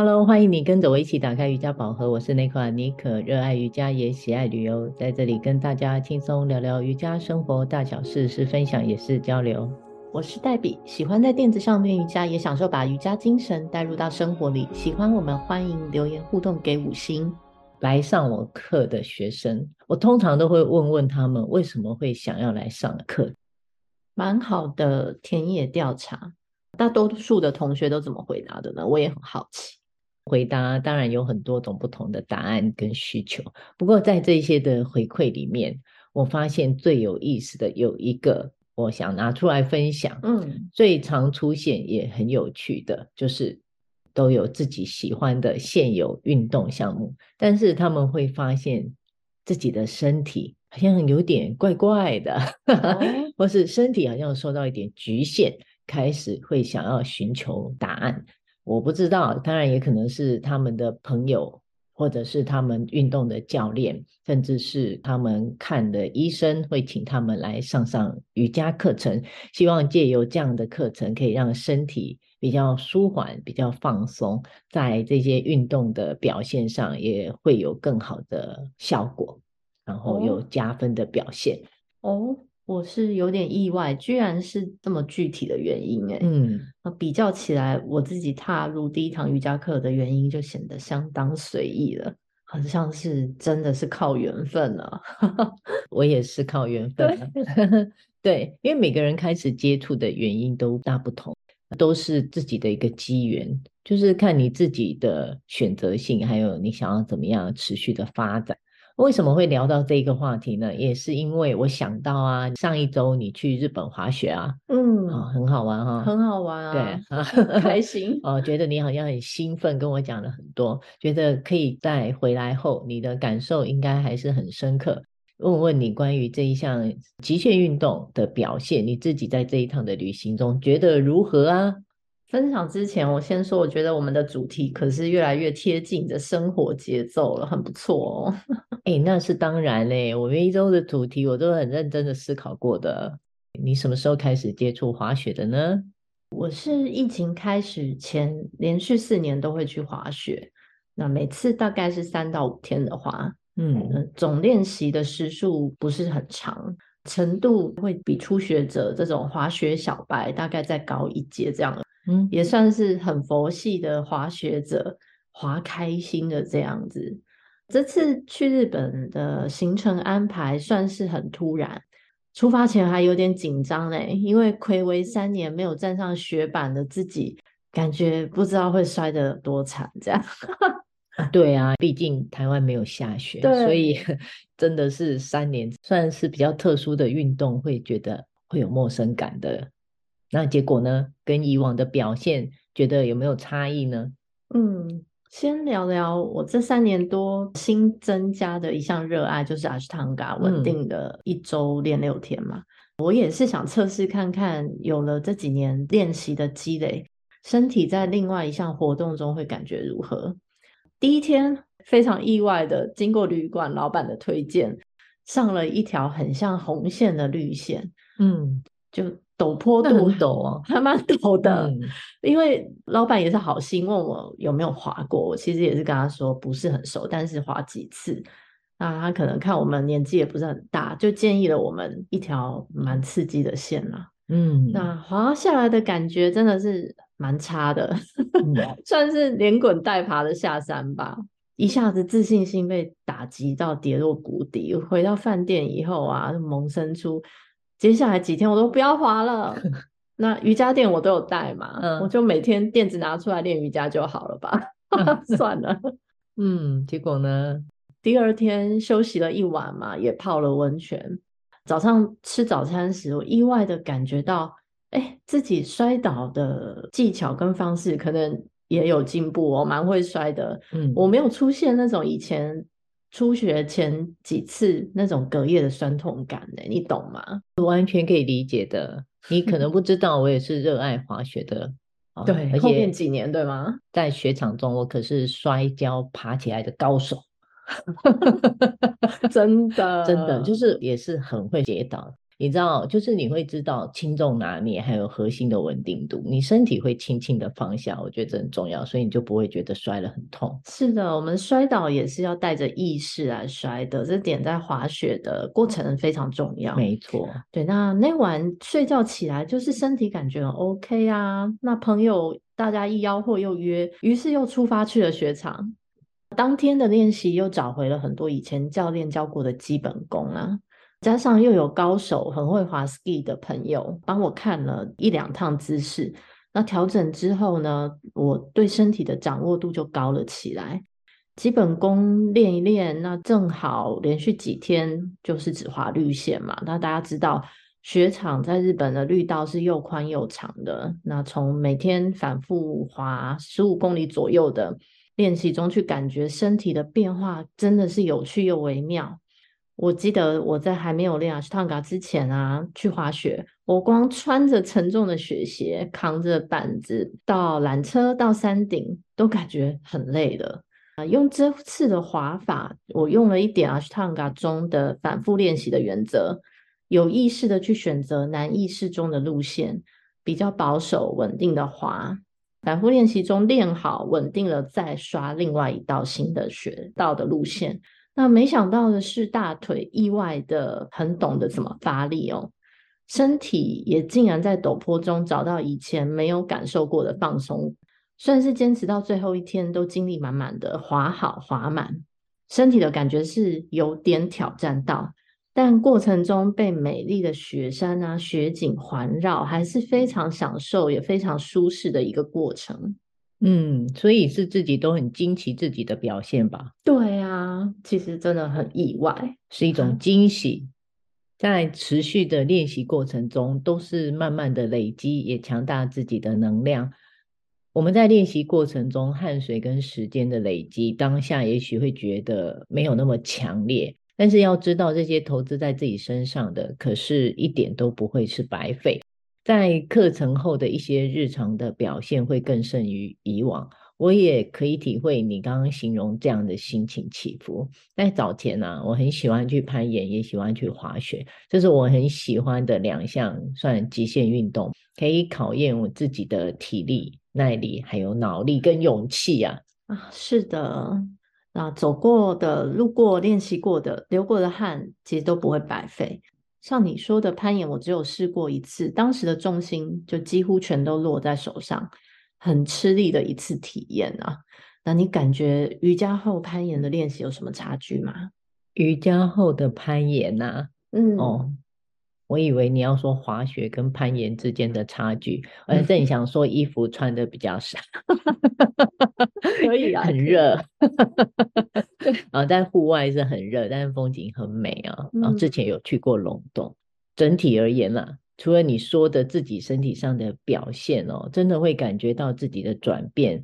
Hello，欢迎你跟着我一起打开瑜伽宝盒。我是内克阿妮可，热爱瑜伽也喜爱旅游，在这里跟大家轻松聊聊瑜伽生活大小事，是分享也是交流。我是黛比，喜欢在垫子上练瑜伽，也享受把瑜伽精神带入到生活里。喜欢我们，欢迎留言互动给五星。来上我课的学生，我通常都会问问他们为什么会想要来上课，蛮好的田野调查。大多数的同学都怎么回答的呢？我也很好奇。回答当然有很多种不同的答案跟需求，不过在这些的回馈里面，我发现最有意思的有一个，我想拿出来分享。嗯，最常出现也很有趣的就是都有自己喜欢的现有运动项目，但是他们会发现自己的身体好像有点怪怪的，哦、或是身体好像受到一点局限，开始会想要寻求答案。我不知道，当然也可能是他们的朋友，或者是他们运动的教练，甚至是他们看的医生会请他们来上上瑜伽课程，希望借由这样的课程可以让身体比较舒缓、比较放松，在这些运动的表现上也会有更好的效果，然后有加分的表现。哦。哦我是有点意外，居然是这么具体的原因诶。嗯，比较起来，我自己踏入第一堂瑜伽课的原因就显得相当随意了，好像是真的是靠缘分了。我也是靠缘分。对，对，因为每个人开始接触的原因都大不同，都是自己的一个机缘，就是看你自己的选择性，还有你想要怎么样持续的发展。为什么会聊到这个话题呢？也是因为我想到啊，上一周你去日本滑雪啊，嗯，哦、很好玩哈、哦，很好玩啊，对，开心哦，觉得你好像很兴奋，跟我讲了很多，觉得可以在回来后，你的感受应该还是很深刻。问问你关于这一项极限运动的表现，你自己在这一趟的旅行中觉得如何啊？分享之前，我先说，我觉得我们的主题可是越来越贴近的生活节奏了，很不错哦。哎、欸，那是当然嘞，我们一周的主题我都很认真的思考过的。你什么时候开始接触滑雪的呢？我是疫情开始前连续四年都会去滑雪，那每次大概是三到五天的滑，嗯，总练习的时数不是很长，程度会比初学者这种滑雪小白大概再高一阶这样。嗯，也算是很佛系的滑雪者，滑开心的这样子。这次去日本的行程安排算是很突然，出发前还有点紧张嘞，因为暌违三年没有站上雪板的自己，感觉不知道会摔得多惨。这样，对啊，毕竟台湾没有下雪，所以 真的是三年算是比较特殊的运动，会觉得会有陌生感的。那结果呢？跟以往的表现，觉得有没有差异呢？嗯，先聊聊我这三年多新增加的一项热爱，就是阿斯汤嘎，稳定的一周练六天嘛。嗯、我也是想测试看看，有了这几年练习的积累，身体在另外一项活动中会感觉如何？第一天非常意外的，经过旅馆老板的推荐，上了一条很像红线的绿线。嗯，就。陡坡度很陡啊，还蛮陡的。嗯、因为老板也是好心问我有没有滑过，我其实也是跟他说不是很熟，但是滑几次。那他可能看我们年纪也不是很大，就建议了我们一条蛮刺激的线啦。嗯，那滑下来的感觉真的是蛮差的，嗯、算是连滚带爬的下山吧。一下子自信心被打击到跌落谷底，回到饭店以后啊，萌生出。接下来几天我都不要滑了。那瑜伽垫我都有带嘛，嗯、我就每天垫子拿出来练瑜伽就好了吧。算了，嗯，结果呢？第二天休息了一晚嘛，也泡了温泉。早上吃早餐时，我意外的感觉到，哎、欸，自己摔倒的技巧跟方式可能也有进步哦，蛮会摔的。嗯，我没有出现那种以前。初学前几次那种隔夜的酸痛感呢，你懂吗？完全可以理解的。你可能不 知道，我也是热爱滑雪的。对，而且后面几年对吗？在雪场中，我可是摔跤爬起来的高手。真的，真的就是也是很会跌倒。你知道，就是你会知道轻重拿捏，还有核心的稳定度，你身体会轻轻的放下，我觉得这很重要，所以你就不会觉得摔了很痛。是的，我们摔倒也是要带着意识来摔的，这点在滑雪的过程非常重要。没错，对，那那晚睡觉起来就是身体感觉很 OK 啊，那朋友大家一吆喝又约，于是又出发去了雪场。当天的练习又找回了很多以前教练教过的基本功啊。加上又有高手很会滑 ski 的朋友帮我看了一两趟姿势，那调整之后呢，我对身体的掌握度就高了起来。基本功练一练，那正好连续几天就是只滑绿线嘛。那大家知道雪场在日本的绿道是又宽又长的，那从每天反复滑十五公里左右的练习中去感觉身体的变化，真的是有趣又微妙。我记得我在还没有练阿斯汤加之前啊，去滑雪，我光穿着沉重的雪鞋，扛着板子到缆车到山顶，都感觉很累了。啊，用这次的滑法，我用了一点阿斯汤加中的反复练习的原则，有意识的去选择难易适中的路线，比较保守稳定的滑。反复练习中练好稳定了，再刷另外一道新的雪道的路线。那没想到的是，大腿意外的很懂得怎么发力哦，身体也竟然在陡坡中找到以前没有感受过的放松，虽然是坚持到最后一天都精力满满的滑好滑满，身体的感觉是有点挑战到，但过程中被美丽的雪山啊雪景环绕，还是非常享受也非常舒适的一个过程。嗯，所以是自己都很惊奇自己的表现吧？对啊，其实真的很意外，是一种惊喜。在持续的练习过程中，都是慢慢的累积，也强大自己的能量。我们在练习过程中，汗水跟时间的累积，当下也许会觉得没有那么强烈，但是要知道，这些投资在自己身上的，可是一点都不会是白费。在课程后的一些日常的表现会更胜于以往，我也可以体会你刚刚形容这样的心情起伏。在早前呢、啊，我很喜欢去攀岩，也喜欢去滑雪，这是我很喜欢的两项算极限运动，可以考验我自己的体力、耐力，还有脑力跟勇气啊！啊，是的，啊，走过的、路过、练习过的、流过的汗，其实都不会白费。像你说的攀岩，我只有试过一次，当时的重心就几乎全都落在手上，很吃力的一次体验啊。那你感觉瑜伽后攀岩的练习有什么差距吗？瑜伽后的攀岩呐、啊，嗯，哦。我以为你要说滑雪跟攀岩之间的差距，我正 想说衣服穿的比较少，可以啊，很热啊，但户外是很热，但是风景很美啊。然后之前有去过龙洞，整体而言啦，除了你说的自己身体上的表现哦，真的会感觉到自己的转变，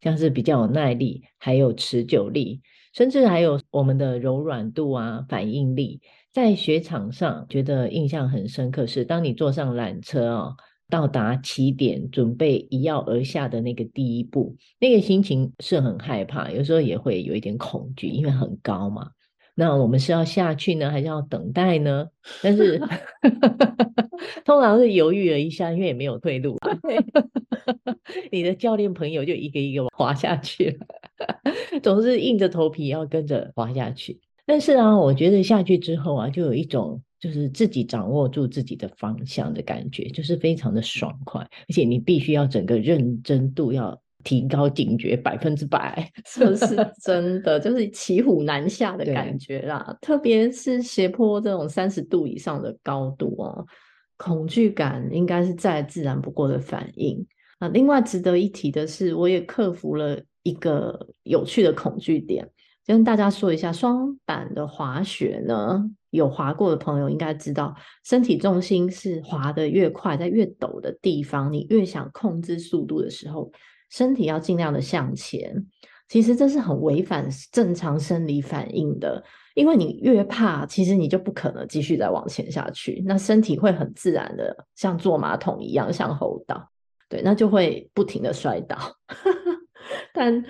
像是比较有耐力，还有持久力，甚至还有我们的柔软度啊，反应力。在雪场上，觉得印象很深刻是，当你坐上缆车哦，到达起点，准备一跃而下的那个第一步，那个心情是很害怕，有时候也会有一点恐惧，因为很高嘛。那我们是要下去呢，还是要等待呢？但是 通常是犹豫了一下，因为也没有退路。你的教练朋友就一个一个滑下去了，总是硬着头皮要跟着滑下去。但是啊，我觉得下去之后啊，就有一种就是自己掌握住自己的方向的感觉，就是非常的爽快，而且你必须要整个认真度要提高警觉百分之百，这是 真的，就是骑虎难下的感觉啦。特别是斜坡这种三十度以上的高度哦，恐惧感应该是再自然不过的反应啊。另外值得一提的是，我也克服了一个有趣的恐惧点。跟大家说一下，双板的滑雪呢，有滑过的朋友应该知道，身体重心是滑得越快，在越陡的地方，你越想控制速度的时候，身体要尽量的向前。其实这是很违反正常生理反应的，因为你越怕，其实你就不可能继续再往前下去，那身体会很自然的像坐马桶一样向后倒，对，那就会不停的摔倒。但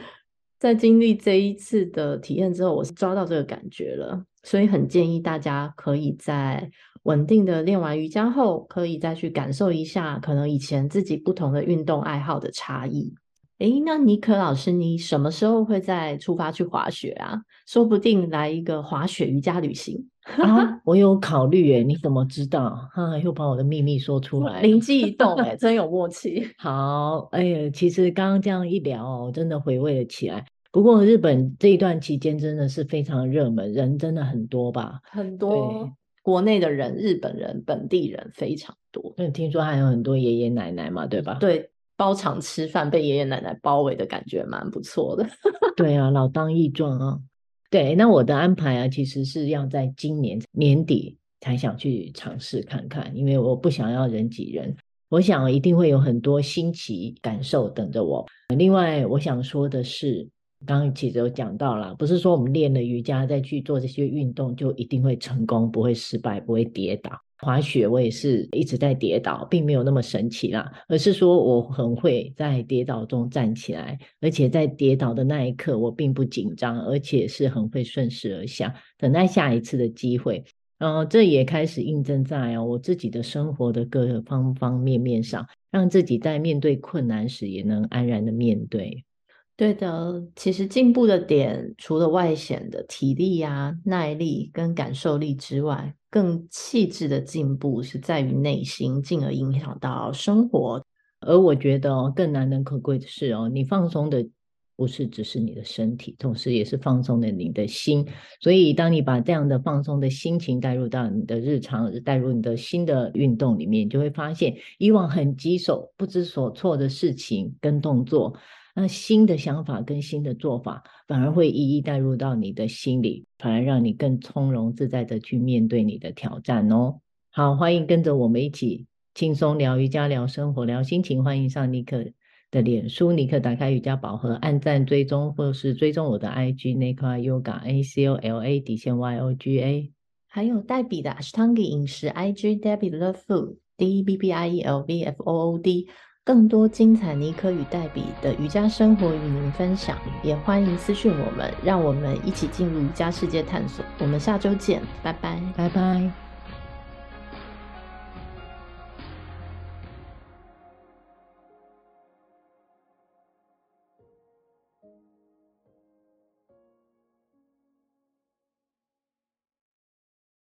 在经历这一次的体验之后，我是抓到这个感觉了，所以很建议大家可以在稳定的练完瑜伽后，可以再去感受一下可能以前自己不同的运动爱好的差异。诶，那尼克老师，你什么时候会再出发去滑雪啊？说不定来一个滑雪瑜伽旅行啊！我有考虑诶，你怎么知道？哈、啊，又把我的秘密说出来，灵机一动诶，真有默契。好，哎呀，其实刚刚这样一聊哦，我真的回味了起来。不过日本这一段期间真的是非常热门，人真的很多吧？很多，国内的人、日本人、本地人非常多。那听说还有很多爷爷奶奶嘛，对吧？对。包场吃饭，被爷爷奶奶包围的感觉蛮不错的。对啊，老当益壮啊。对，那我的安排啊，其实是要在今年年底才想去尝试看看，因为我不想要人挤人。我想一定会有很多新奇感受等着我。另外，我想说的是，刚刚其实有讲到了，不是说我们练了瑜伽再去做这些运动就一定会成功，不会失败，不会跌倒。滑雪我也是一直在跌倒，并没有那么神奇啦，而是说我很会在跌倒中站起来，而且在跌倒的那一刻我并不紧张，而且是很会顺势而下，等待下一次的机会。然后这也开始印证在我自己的生活的各个方方面面上，让自己在面对困难时也能安然的面对。对的，其实进步的点除了外显的体力啊、耐力跟感受力之外，更气质的进步是在于内心，进而影响到生活。而我觉得，更难能可贵的是哦，你放松的不是只是你的身体，同时也是放松了你的心。所以，当你把这样的放松的心情带入到你的日常，带入你的新的运动里面，就会发现以往很棘手、不知所措的事情跟动作。那新的想法跟新的做法，反而会一一带入到你的心里，反而让你更从容自在的去面对你的挑战哦。好，欢迎跟着我们一起轻松聊瑜伽、聊生活、聊心情。欢迎上尼克的脸书，尼克打开瑜伽宝盒，按赞追踪，或是追踪我的 IG n i k a Yoga A C O L A 底线 Y O G A，还有黛比的 Ashtanga 饮食 IG Debbie Love Food D E B B I E L V F O O D。更多精彩妮可与黛比的瑜伽生活与您分享，也欢迎私讯我们，让我们一起进入瑜伽世界探索。我们下周见，拜拜，拜拜。